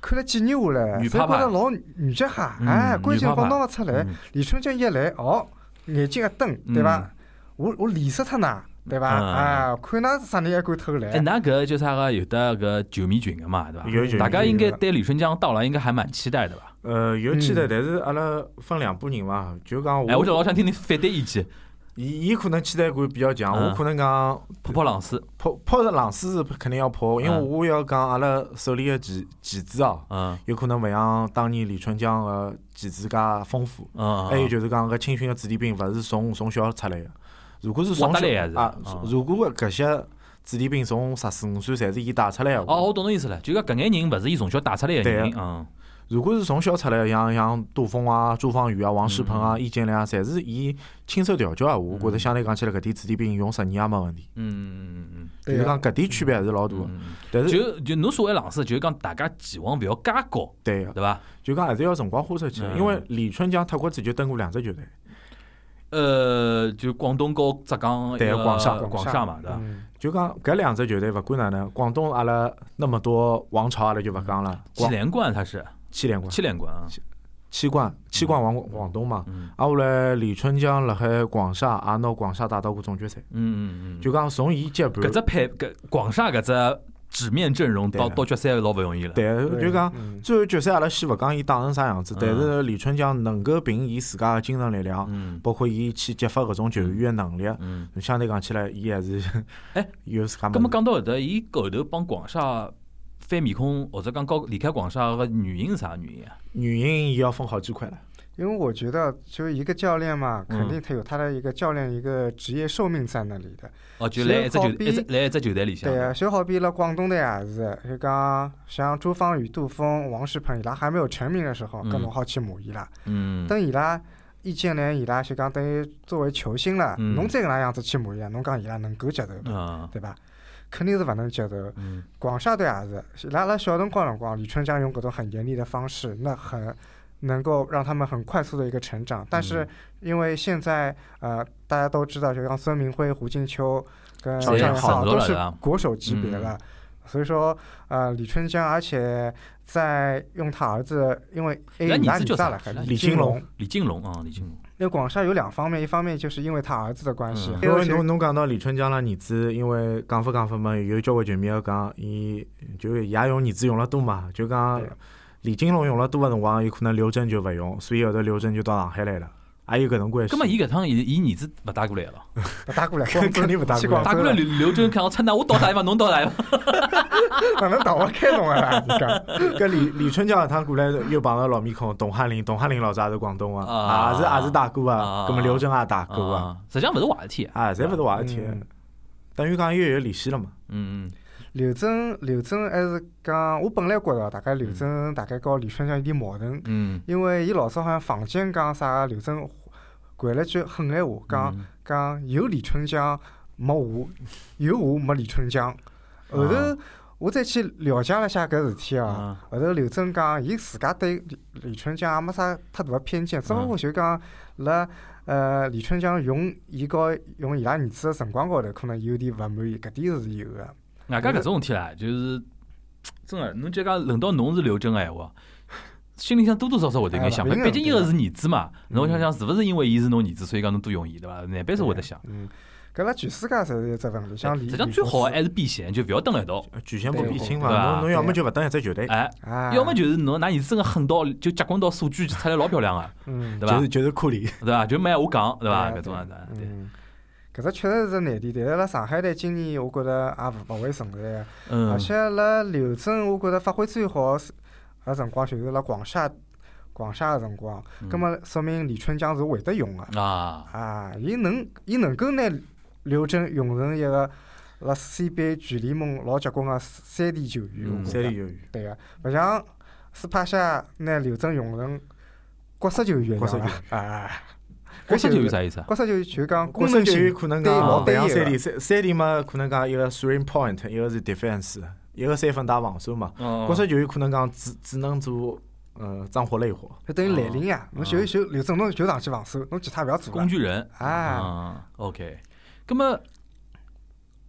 看了几年下来，侪觉着老女脚哈，嗯哎，关键光拿勿出来。嗯李春江一来，哦，眼睛一瞪，对伐？我我练死脱㑚，对伐？嗯啊，看㑚啥人还敢偷懒哎，来？那搿叫啥个？有的搿球迷群个嘛，对伐？有球迷大家应该对李春江到来应该还蛮期待的吧？呃，有期待，嗯但是阿拉分两拨人嘛，就讲哎，我就，老想听听反对意见，伊伊可能期待感比较强，嗯我可能讲泼泼冷水。泼泼冷水是肯定要泼，因为嗯我要讲阿拉手里个棋棋子哦，嗯有可能勿像当年李春江个棋子介丰富。嗯，还有就是讲搿青训个子弟兵勿是从从小出来个，如果是从挖得来的小啊嗯，如果搿些子弟兵从十四五岁侪是伊带出来个哦，我懂侬意思了，就讲搿眼人勿是伊从小带出来个对人，啊。嗯。如果是从小出来的，像像杜锋啊、朱芳雨啊、王仕鹏啊、嗯。易建联啊，侪是伊亲手调教啊，我觉着相对讲起来搿点子弟兵用十年也没问题。嗯嗯嗯嗯。就是讲搿点区别还是老大。个。但是就就侬所谓冷水，就是讲大家期望勿要介高，对个，对伐？就讲还是要辰光花出去因为李春江脱过子就登过两只球队，呃，就广东和浙江，对广厦广厦嘛，对伐？嗯。就讲搿两只球队勿管哪能，广东阿拉那么多王朝阿拉就勿讲了，七连冠他是。七连冠，七连冠啊，七冠七冠王广东嘛。嗯。啊，后来李春江辣海广厦也拿广厦打到过总决赛，嗯嗯嗯，就讲从伊接盘。搿，只配搿广厦搿只纸面阵容到对到决赛老勿容易了。对，对就讲嗯最后决赛阿拉先勿讲伊打成啥样子，但是李春江能够凭伊自家个精神力量，嗯包括伊去激发搿种球员个能力，嗯，相对讲起来，伊还是哎 有自家葛么么讲到搿搭，伊后头帮广厦翻面孔，或者讲告离开广厦个原因是啥原因啊？原因，伊要分好几块了。因为我觉得，就一个教练嘛，嗯肯定他有他的一个教练一个职业寿命在那里的。哦，就来一只球来一只球队里向。对啊，就好比辣广东队也是，就讲像朱芳雨、杜锋、王仕鹏伊拉还没有成名的时候，嗯搿侬好去骂伊拉。嗯，等伊拉易建联伊拉就讲等于作为球星了，嗯侬再搿能样子去骂伊拉，侬讲伊拉能够接受伐？嗯对伐？肯定是勿能接受。嗯广厦队也是，伊拉辣小辰光辰光，李春江用搿种很严厉的方式，那很能够让他们很快速的一个成长。但是嗯。因为现在呃大家都知道，就像孙明辉、胡金秋跟张元浩都是国手级别了，所以说呃李春江，而且在用他儿子，因为伊拉儿子叫啥女了，还李金龙。李金龙啊，李金龙。因为广厦有两方面，一方面就是因为他儿子的关系，因为侬侬讲到李春江拉儿子，因为讲法讲法嘛，有交关球迷要讲，伊就伊也用儿子用了多嘛，就讲对李金龙用了多个辰光，有可能刘真就勿用，所以后头刘真就到上海来了，也有搿种关系。葛么伊搿趟伊伊儿子勿带过来了，勿带过来，肯肯定勿打过来去广州打过来刘刘真看我趁那我到啥地方侬到啥地方。哪能打我开侬啊？啦？你讲，搿李李春江搿趟过来又碰到老面孔，董翰林，董翰林老早也是广东个，啊。也是也是大哥啊。个，葛么刘铮也打过个，啊，实际上勿是坏事体。啊，侪勿是坏事体嗯，等于讲又有联系了嘛。嗯嗯刘铮，刘铮还是讲，我本来觉着大概刘铮大概和李春江有点矛盾，嗯因为伊老早好像坊间讲啥刘铮掼了句狠闲话，讲嗯讲有李春江没我，有我没李春江。后头啊我再去了解了下搿事体哦。啊后头刘铮讲，伊自家对李李春江也没啥太大个偏见，只不过就讲辣呃李春江用伊和用伊拉儿子个辰光高头，可能有点勿满意，搿点是有个。外加搿种事体啦，就是 真个，侬就讲轮到侬是刘真个闲话，心里向多多少少会得有眼想毕竟伊个是儿子嘛，嗯侬想想是勿是因为伊是侬儿子，所以讲侬多用伊对伐？难办是会得想。嗯，搿辣全世界侪是一只问题，像李实际上最好个还是避嫌，就勿要蹲辣一道。局限不避亲嘛，侬侬要么就勿蹲一只球队，哎，啊，要么就是侬㑚儿子真个狠到就结棍到数据出来老漂亮个，嗯，对伐就是？就是库里，对伐？就没闲话讲，对伐？搿种样子，对，嗯，搿只确实是难题，但是辣上海队今年我觉着也勿勿会存在而，且辣刘铮我觉着发挥最好是个辰光就是辣广厦广厦个辰光，嗯。葛末说明李春江是会得用个。啊，啊，伊能伊能够拿刘铮用成一个辣 CBA 全联盟老结棍个三 D 球员，三 D 球员，对个，勿像斯帕夏拿刘铮用成角色球员角色球了啊。角色球员搿啥意思啊？角色球员就是讲角色球功能性员可能对讲勿老单一个像三里，三三里嘛可能讲一个 three point，一个是 defense，一个三分打防守嘛。哦角色球员可能讲只只能做呃脏活累活，就等于蓝领呀，侬就就刘铮侬就上去防守，侬其他勿要做了工。具人。啊，啊，OK。葛么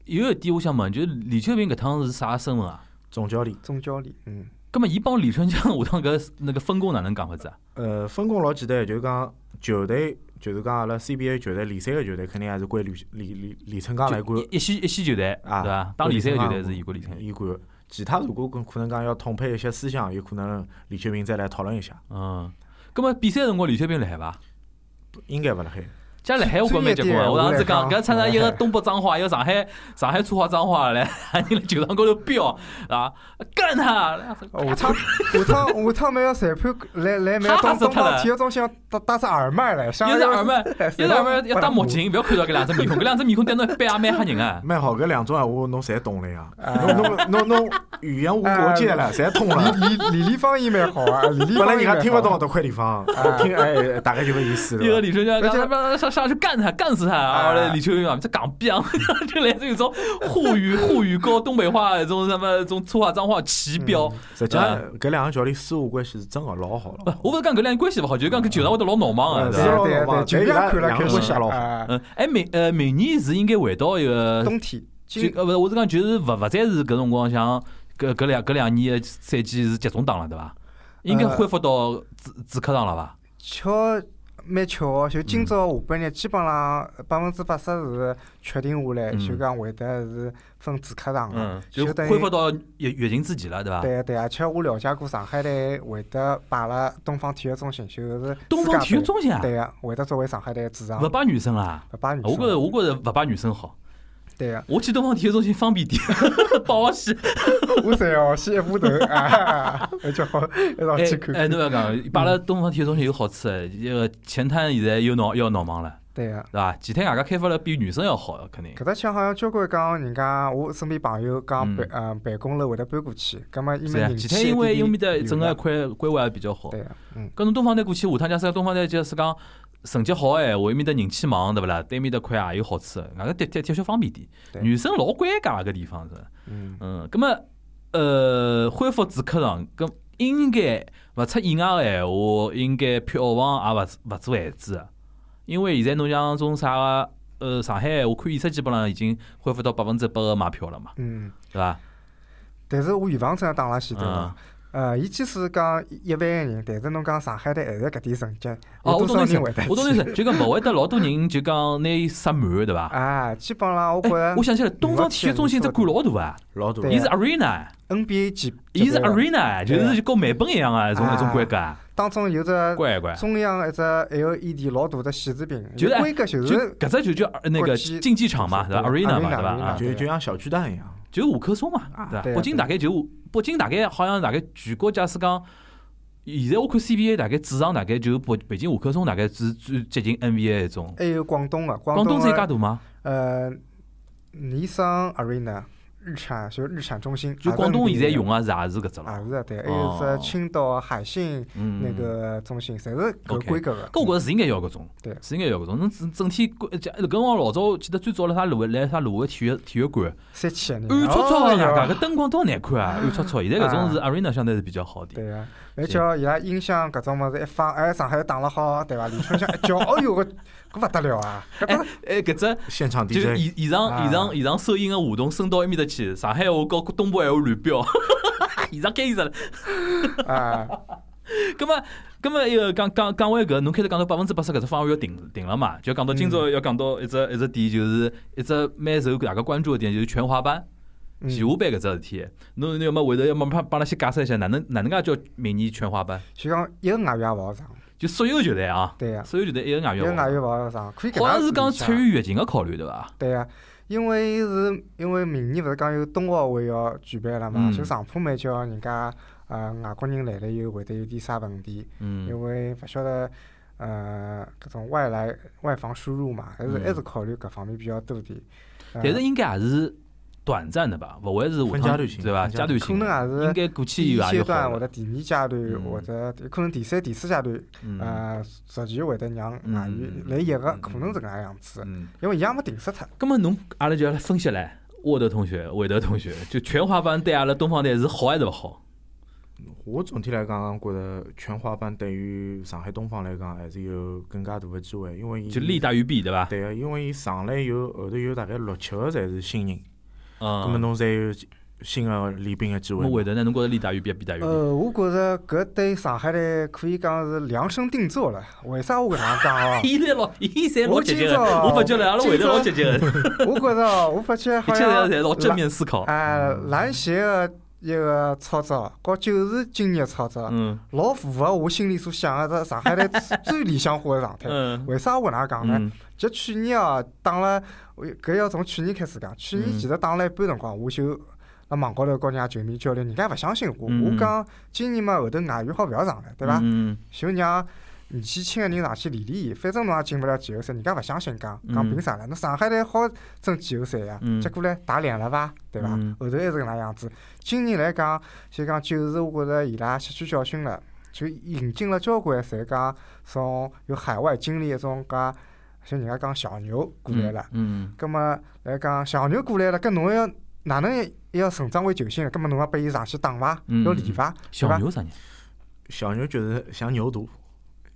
有一点我想问，就是李秋平搿趟是啥身份啊？总教练。总教练，嗯，葛么伊帮李春江下趟搿那个分工哪能讲法子啊？呃，分工老简单，就是讲球队，就是讲阿拉 CBA 球队联赛个球队，肯定还是归李李李李春江来管。一一线一线球队，啊对伐？当联赛个球队是伊伊管李春江。伊管。其他如果可可能讲要统配一些思想，有可能李秋平再来讨论一下，嗯，葛么比赛辰光李秋平辣海伐？应该勿辣海。加辣海我觉蛮结棍个。我上次讲，搿参加一个 东北脏话，一个上海上海粗话脏话来，人辣球场高头飙啊，干 他！下趟下趟下趟每个裁判来来每个东东方体育中心要戴戴只耳麦来，像一只耳麦，一只耳麦麦要戴墨镜，勿要看到搿两只面孔，搿两只面孔对侬背也蛮吓人啊。蛮好，搿两种闲话侬侪懂了呀。啊侬侬侬侬语言无国界了，侪通了。李李李丽芳音蛮好啊，李丽芳本来人家音蛮好听勿懂搿块地方，我听哎，大概就搿意思一个。李春江讲，上去干他，干死他！啊后来李秋平啊，这港逼啊，就来自于种沪语沪语和东北话这种什么这种粗话脏话齐飙。实际上，搿两个教练私下关系是真个老好不了。我勿是讲搿两人关系勿好，就是讲搿球场会得老闹忙个，嗯是对伐？对对对，就这样看了开两个始下老好啊，嗯，哎，明呃明年是应该回到一个冬天就今呃勿是，我是讲就是勿勿再是搿辰光像搿搿两搿两年个赛季是集中档了，对伐？应该恢复到主主客场了伐？巧蛮巧哦，就今嗯朝下半日基本上百分之八十是确定下来，嗯就讲会得是分主客场嗯个，，就恢复到疫疫情之前了，对伐？对对，而且我了解过上海队会得摆了东方体育中心，就是东方体育中心啊，对个，会得作为上海队主场勿，摆女生啦。勿摆女我觉着，我觉着勿摆女生好。对啊，我去东方体育中心方便点，帮 我洗。我三哦，洗一步头啊，那就好一道哎去看哎，侬看，勿要讲，摆辣东方体育中心有好处的，这个前滩现在又闹又要闹忙了，对个。对伐？前滩外加开发了比女生要好的，肯定。搿搭腔好像交关讲，人家我身边朋友讲嗯办呃办公楼会得搬过去，葛末因是呀，为人气前滩因为因为面搭有整个一了块规划也比较好。对个，嗯，搿侬东方队过去，下趟假使东方队假使讲成绩好个闲话，伊面搭人气旺，对勿啦？对面搭块也有好处的，外加的的的确方便点。女生老尴尬个地方是。嗯，嗯，葛么呃，恢复主客场，搿应该勿出意外个闲话，应该票房也勿勿做限制个，因为现在侬像种啥个呃上海闲话，看演出基本上已经恢复到百分之百个买票了嘛，嗯，对伐？但是我预防针打辣前头嗯嘛，，呃，伊即使讲一万个人，但是侬讲上海队还是搿点成绩，哦，有多我懂你意思少人会得，我懂你意思，就讲勿会得老多人就讲拿伊塞满，对伐？啊，基本上我觉哎，着我想起来，东方体育中心只馆老大啊，老大对伊是 arena，NBA 级，伊是 arena，就是跟美本一样啊，一种啊一种规格啊，当中有只乖乖。中央一只 LED 老大的显示屏，就是哎规格就就是搿只就叫那个竞技场嘛，对伐对？arena 嘛，对伐？arena 啊，就就像小巨蛋一样。就五棵松嘛，啊对伐？北京大概就北京大概好像大概全国假使讲，现在我看 CBA 大概主场大概就北北京五棵松大概是最接近 NBA 一种。还有广东个，广东东的才介大吗？呃，尼桑 Arena 日产就是日产中心，就广东现在用啊，个是也是搿只了。也是对，还有哦只青岛海信嗯，那个中心，侪是搿规格个。搿我觉着是应该要搿种，对是应该要搿种。侬整整体规，搿辰光老早记得最早辣啥路来啥路个体育体育馆，三千暗戳戳搿灯光多难看啊，暗搓搓。现在搿种是 arena 相对是比较好点。对个，而且伊拉音响搿种物事一放，哎，上海打了好，对伐？李春香一叫，哦 哟，搿搿勿得了啊！搿哎哎，搿只现场就是 DJ，现现场啊现场现场收音个话筒升到埃面搭去，上海话和东北闲话乱飙，衣裳改衣裳了。啊，葛么，葛么一个讲讲讲完搿，侬开头讲到百分之八十搿只方案要定定了嘛？就讲到今朝要讲到一只一只点，就是一只蛮受大家关注个点，就是全华班、嗯全华班搿只事体。侬侬要么回头要么帮帮阿拉先解释一下，哪能哪能介叫明年全华班？就讲一个外援也勿好上，就所有球队啊，对呀，所有球队一个外援一个外援援勿好上，可以搿好像是讲出于疫情个考虑对伐？对呀，因为是因为明年勿是讲有冬奥会要举办了嘛，嗯。就上铺蛮叫人家呃外国人来了以后会得有点啥问题，嗯。因为勿晓得呃搿种外来外防输入嘛，还是嗯。还是考虑搿方面比较多点。呃但是应该也是短暂的吧，勿会是下阶段性对伐？分阶段性的，能也是应该过去第一以后也阶段。或者第二阶段，嗯或者可能第三、第四阶段，嗯呃，实际会得让外援嗯来一个，嗯可能是搿能样子，嗯，因为伊也没定死脱。咁么侬阿拉就要来分析唻，沃德同学、韦德同学，就全华班对阿拉东方队是好还是勿好？我总体来讲，觉着全华班对于上海东方来讲，还是有更加大的机会，因为伊就利大于弊，对伐？对个，因为伊上来有后头有大概六七个侪是新人，嗯。葛末侬才有新的练兵的机会嘛。咁么韦德呢？侬觉着利大于弊，弊大于弊？呃，我觉着搿对上海队可以讲是量身定做了。为啥我搿能样讲哦？伊侪老，伊侪老我积极个，今朝我发觉了，阿拉会得老积极个，我觉着哦我发觉一切好像 侪老正面思考。哎，篮协个一个操作，和就是今年个操作，嗯老符合我心里所想个上海队最理想化的状态。嗯为啥我搿能样讲呢？嗯就去年啊，打了，我搿要从去年开始讲。去年嗯其实打了一半辰光，我就辣网高头跟人家球迷交流，人家勿相信我。嗯我讲今年嘛后头外援好勿要上了，对伐？嗯就让年纪轻个人上去练练伊，反正侬也进勿了季后赛，人家勿相信讲嗯讲凭啥了？侬上海队好争季后赛呀嗯，结果唻打脸了伐？对伐嗯？后头还是搿能样子。今年来讲，就讲就是我觉着伊拉吸取教训了，就引进了交关侪讲从有海外经历一种讲，像人家讲小牛过来了。嗯葛末来讲小牛过来了，搿侬要哪能也要成长为球星了？葛末侬要拨伊上去打伐？嗯要练伐？小牛啥人？小牛就是像牛犊，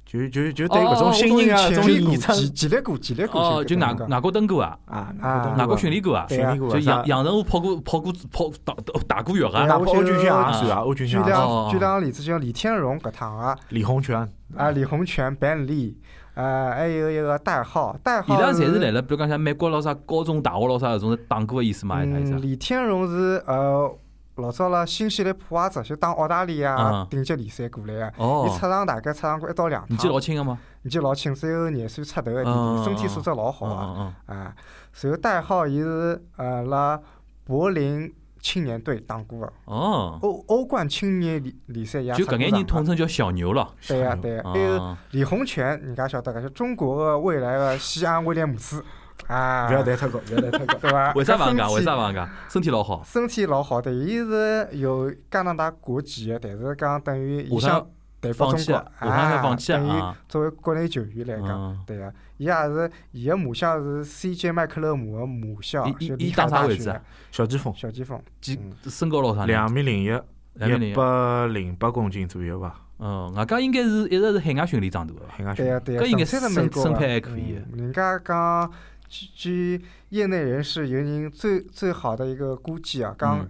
就就就哦对搿种新人啊，种潜力股、演出激激励股、激励股哦，就外外外国登过啊，啊，啊外国训练过啊，对啊训练过就杨杨晨武跑过跑过跑打打打过药啊啊。那欧军项啊也算啊，欧军举项也算哦两举两个例子，就像李天荣搿趟啊，李洪权，啊李洪权、板栗，呃，还有一个戴浩，戴浩伊拉侪是来了，比如讲像美国咾啥高中、大学咾啥搿种打过个意思嘛，还是啥意思啊嗯，？李天荣是呃老早辣新西兰普华泽就打澳大利亚嗯。顶级联赛过来个，伊哦出，场大概出场过一到两年纪老趟，轻个嘛，年纪老轻，只有廿岁出头个弟嗯弟，身体素质老好嗯啊，嗯。啊，然后代号伊是呃辣柏林青年队打过个，嗯，哦，欧欧冠青年联联赛也就搿眼人统称叫小牛了。对呀、对呀、还有啊，李洪权，人家晓得个，就中国个未来个西安威廉姆斯，啊，勿要谈太高，勿要谈太高。对伐？为啥勿讲？为啥勿讲？身体老好。身体老好的，伊是有加拿大国籍个，但是讲等于伊想下趟代表中国放弃了，下趟要放弃等于啊。作为国内球员来讲，嗯，对个，伊也是伊个母校是 CJ 麦克勒姆个母校，伊伊打啥位置啊大学。小前锋，小前锋，几嗯。身高老长？两米零一，一。百零八公斤左右吧。嗯，外加应该是一直是海外训练长大个。海外训练对个对个，搿应该纯粹是身美国个身材还可以。嗯人家讲，据据业内人士有人最最好的一个估计啊，讲嗯。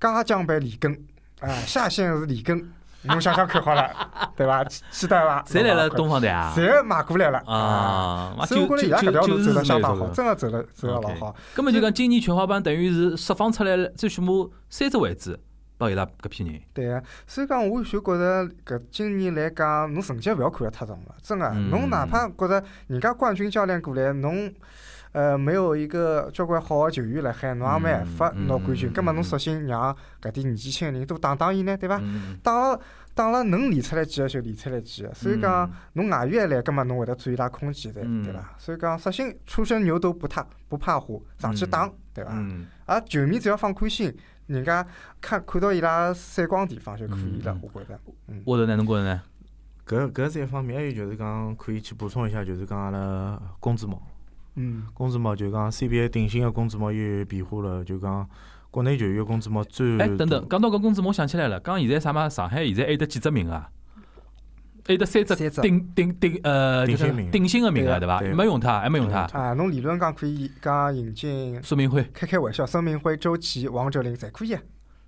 嘉奖版里根，啊，下线是里根，侬想想看好了，对伐？期期待伐？谁来了东方队啊？侪买过来了啊，所以我觉着伊拉搿条路走得相当好，真个走得走得老好。根本就讲今年全华班等于是释放出来了最起码三只位置拨伊拉搿批人。对啊，所以讲我就觉着搿今年来讲，侬成绩勿要看得太重了，真个，嗯侬哪怕觉着人家冠军教练过来，侬呃没有一个交关好个球员辣海，侬也没办法嗯拿冠军嗯，葛末侬嗯索性让搿点年纪轻个人多打打伊呢，对伐？嗯，打了打了能练出来几个就练出来几个，所以讲侬外援一来，葛末侬会得占伊拉空间的，嗯对伐？所以讲，索性初生牛犊不怕不怕虎，上去打，对伐？嗯，啊，球迷只要放宽心，人家看看到伊拉闪光地方就可以了嗯，我觉着。嗯，沃头呢？侬觉着呢？搿搿是一方面，还有就是讲可以去补充一下，就是讲阿拉工资帽，嗯，工资帽就讲 CBA 定薪个工资帽又有变化了，就讲国内球员工资帽最哎，等等，讲到搿工资，我想起来了，讲现在啥嘛？上海现在还有得几只名额？还有得三只三只顶顶顶呃，就是顶薪名额顶薪个名额对伐？对没用它，还没用它。啊，侬理论讲可以讲引进孙明辉，开开玩笑，孙明辉、周琦、王哲林侪可以啊，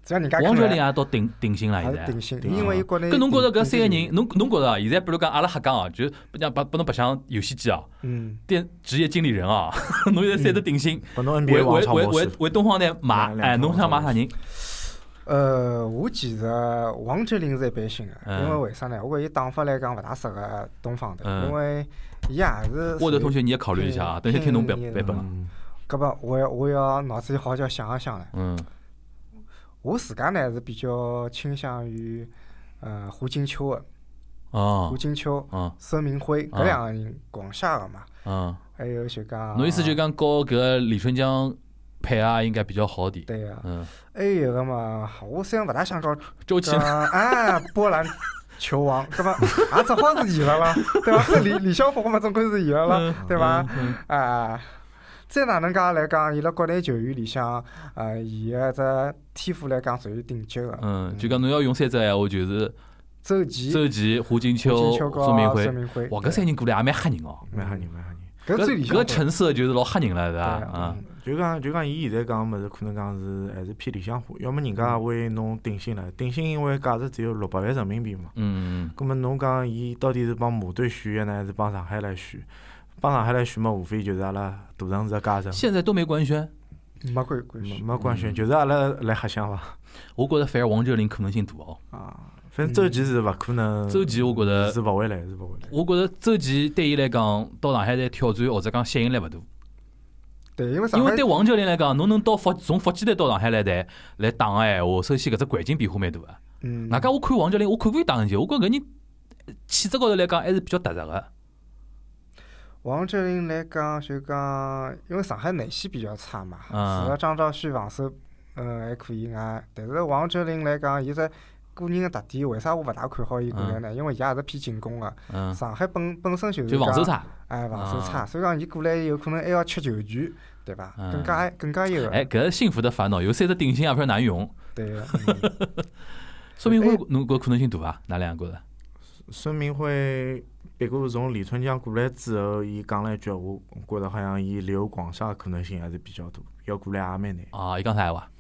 只要人家王哲林也也到定定薪了，现在。是定薪，因为国内。搿侬觉着搿三个人，侬侬觉着啊？现在比如讲阿拉瞎讲哦，就不讲把拨侬白相游戏机哦，嗯，电职业经理人哦，侬现在三只定薪，拨侬为为为为东方台买，哎，侬想买啥人？呃，我其实王哲林是一般性个，嗯因为为啥呢？我觉伊打法来讲勿大适合东方队，嗯因为伊也是。沃德同学，你也考虑一下啊，等下听侬版拼版本啊。嗯，搿么我要我要脑子里好叫想一想了。嗯我自家呢是比较倾向于呃胡金秋的，哦胡金秋、哦孙明辉啊搿两个人广厦个嘛，嗯，还有就讲。侬意思就讲和搿李春江配啊，应该比较好点。对个，嗯，还有一个嘛，我虽然勿大想搞 周琦搿啊波兰球王，搿么也只好是伊了啦，对伐？这李李霄峰嘛，总归是伊了啦，对伐？嗯啊，再哪能介来讲，伊辣国内球员里向，呃，伊个只天赋来讲属于顶级个。嗯，就讲侬要用三只闲话，就是周琦、周琦、胡金秋金秋、孙明辉孙。明辉，哇，搿三人过来也蛮吓人哦。蛮吓人，蛮吓人。搿最理想搿成色就是老吓人了，是伐？对啊，就讲就讲，伊现在讲物事，可能讲是还是偏理想化。要么人家为侬定薪了，定薪因为价值只有六百万人民币嘛。嗯，葛末侬讲伊到底是帮马队续约呢，还是帮上海来续？帮上海来选嘛，无非就是阿拉大城市个家政，现在都没官宣，没官宣没官宣，就是阿拉来瞎想伐。我觉着反而王哲林可能性大哦。啊，反正周琦是勿可能，周琦我觉得是勿会来，是勿会来。我觉着周琦对伊来讲，到上海来挑战或者讲吸引力勿大，对，因为啥因为对王哲林来讲，侬能到福从福建队到上海来谈来打个闲话，首先搿只环境变化蛮大个。嗯，外加我看王哲林，我看过伊打篮球，我觉着搿人气质高头来讲还是比较踏实个。王哲林来讲就讲，因为上海内线比较差嘛，嗯除了张兆旭防守，嗯还可以外，但是王哲林来讲，伊只个人个特点，为啥我勿大看好伊过来呢？因为伊也是偏进攻个，嗯，上海本本身就是防守讲，差。哎，防守啊差，所以讲伊过来有可能还要吃球权，对伐？嗯更加更加一个，哎，搿是幸福的烦恼，有三只定薪也勿晓得哪用。对 说明会侬搿可能性大伐？哪两个觉着？孙明辉，别过从李春江过来之后，伊讲了一句闲话，我觉着好像伊留广厦可能性还是比较大，要过来也蛮难。啊，伊讲啥闲话？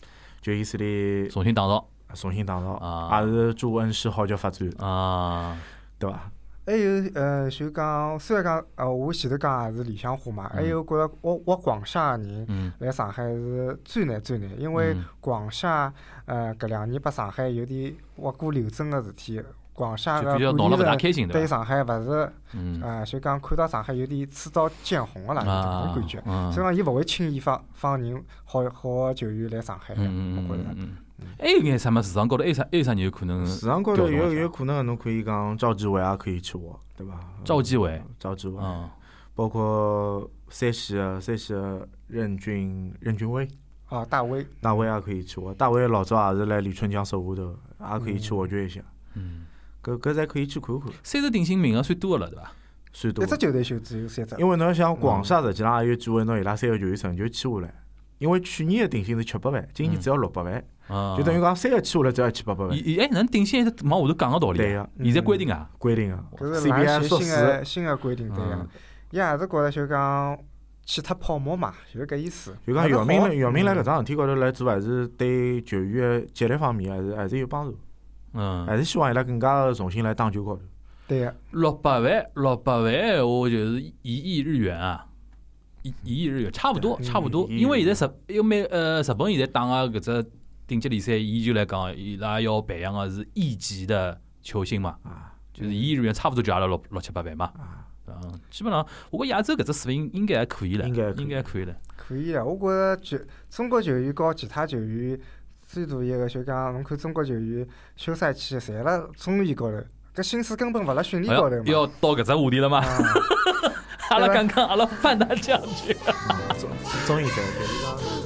就意思里重新打造重新打造，啊也是祝恩师好叫发展，啊，对伐？还有呃，就讲虽然讲呃，我前头讲也是理想化嘛，还有觉着挖挖广厦个人。嗯来上海是最难最难，因为嗯广厦呃搿两年拨上海有点挖过流争个事体，广厦个就比较闹了勿大管理层开心对伐？对上海勿是嗯啊，就讲看到上海有点刺刀见红个啦，有搿啊种感觉。嗯所以讲伊勿会轻易放放人好好个球员来上海的，嗯嗯我觉着。还有眼啥么市场高头还有啥还有啥人有可能市场高头有有可能，侬可以讲赵继伟也可以去挖，对伐？赵继伟，赵继伟，嗯包括山西个山西个任俊任俊威，啊，大威，大卫也可以去挖。大卫老早也是来李春江手下头，也可以去挖掘一下。嗯，搿搿侪可以去看看，三十定薪名额算多个了对伐？算多一。只球队就只有三只。因为侬要想广厦实际上也有机会拿伊拉三个球员成就签下来。因为去年的定薪是七百万，今年只要六百万，啊，就等于讲三个签下来只要七八百万，伊伊哎，能定薪还是往下头讲个道理啊？对个，现在规定啊，规定个。搿是篮是新个新个规定，对个嗯。伊也是觉着就讲去脱泡沫嘛，就是搿意思。就讲姚明，姚明来搿嗯桩事体高头来做，还是对球员个激励方面还是还是有帮助，嗯，还是希望伊拉更加个重新来打球高头。对个，六百万，六百万闲话就是一亿日元啊，一一亿日元差不多，对差不多。因为现在日，因为呃日本现在打个搿只顶级联赛，伊就来讲，伊拉要培养个是一级的球星嘛，啊就是一亿日元差不多就阿拉六六七八万嘛。啊，嗯，基本上我觉亚洲搿只水平应该还可以了，应该应该可以了。可以啊。我觉着球中国球员和其他球员最大一个就讲，侬看中国球员休赛期侪辣综艺高头，搿心思根本勿辣训练哎高头嘛。要到搿只话题了吗？啊 阿拉刚刚阿拉范大将军。综综艺赛就是讲。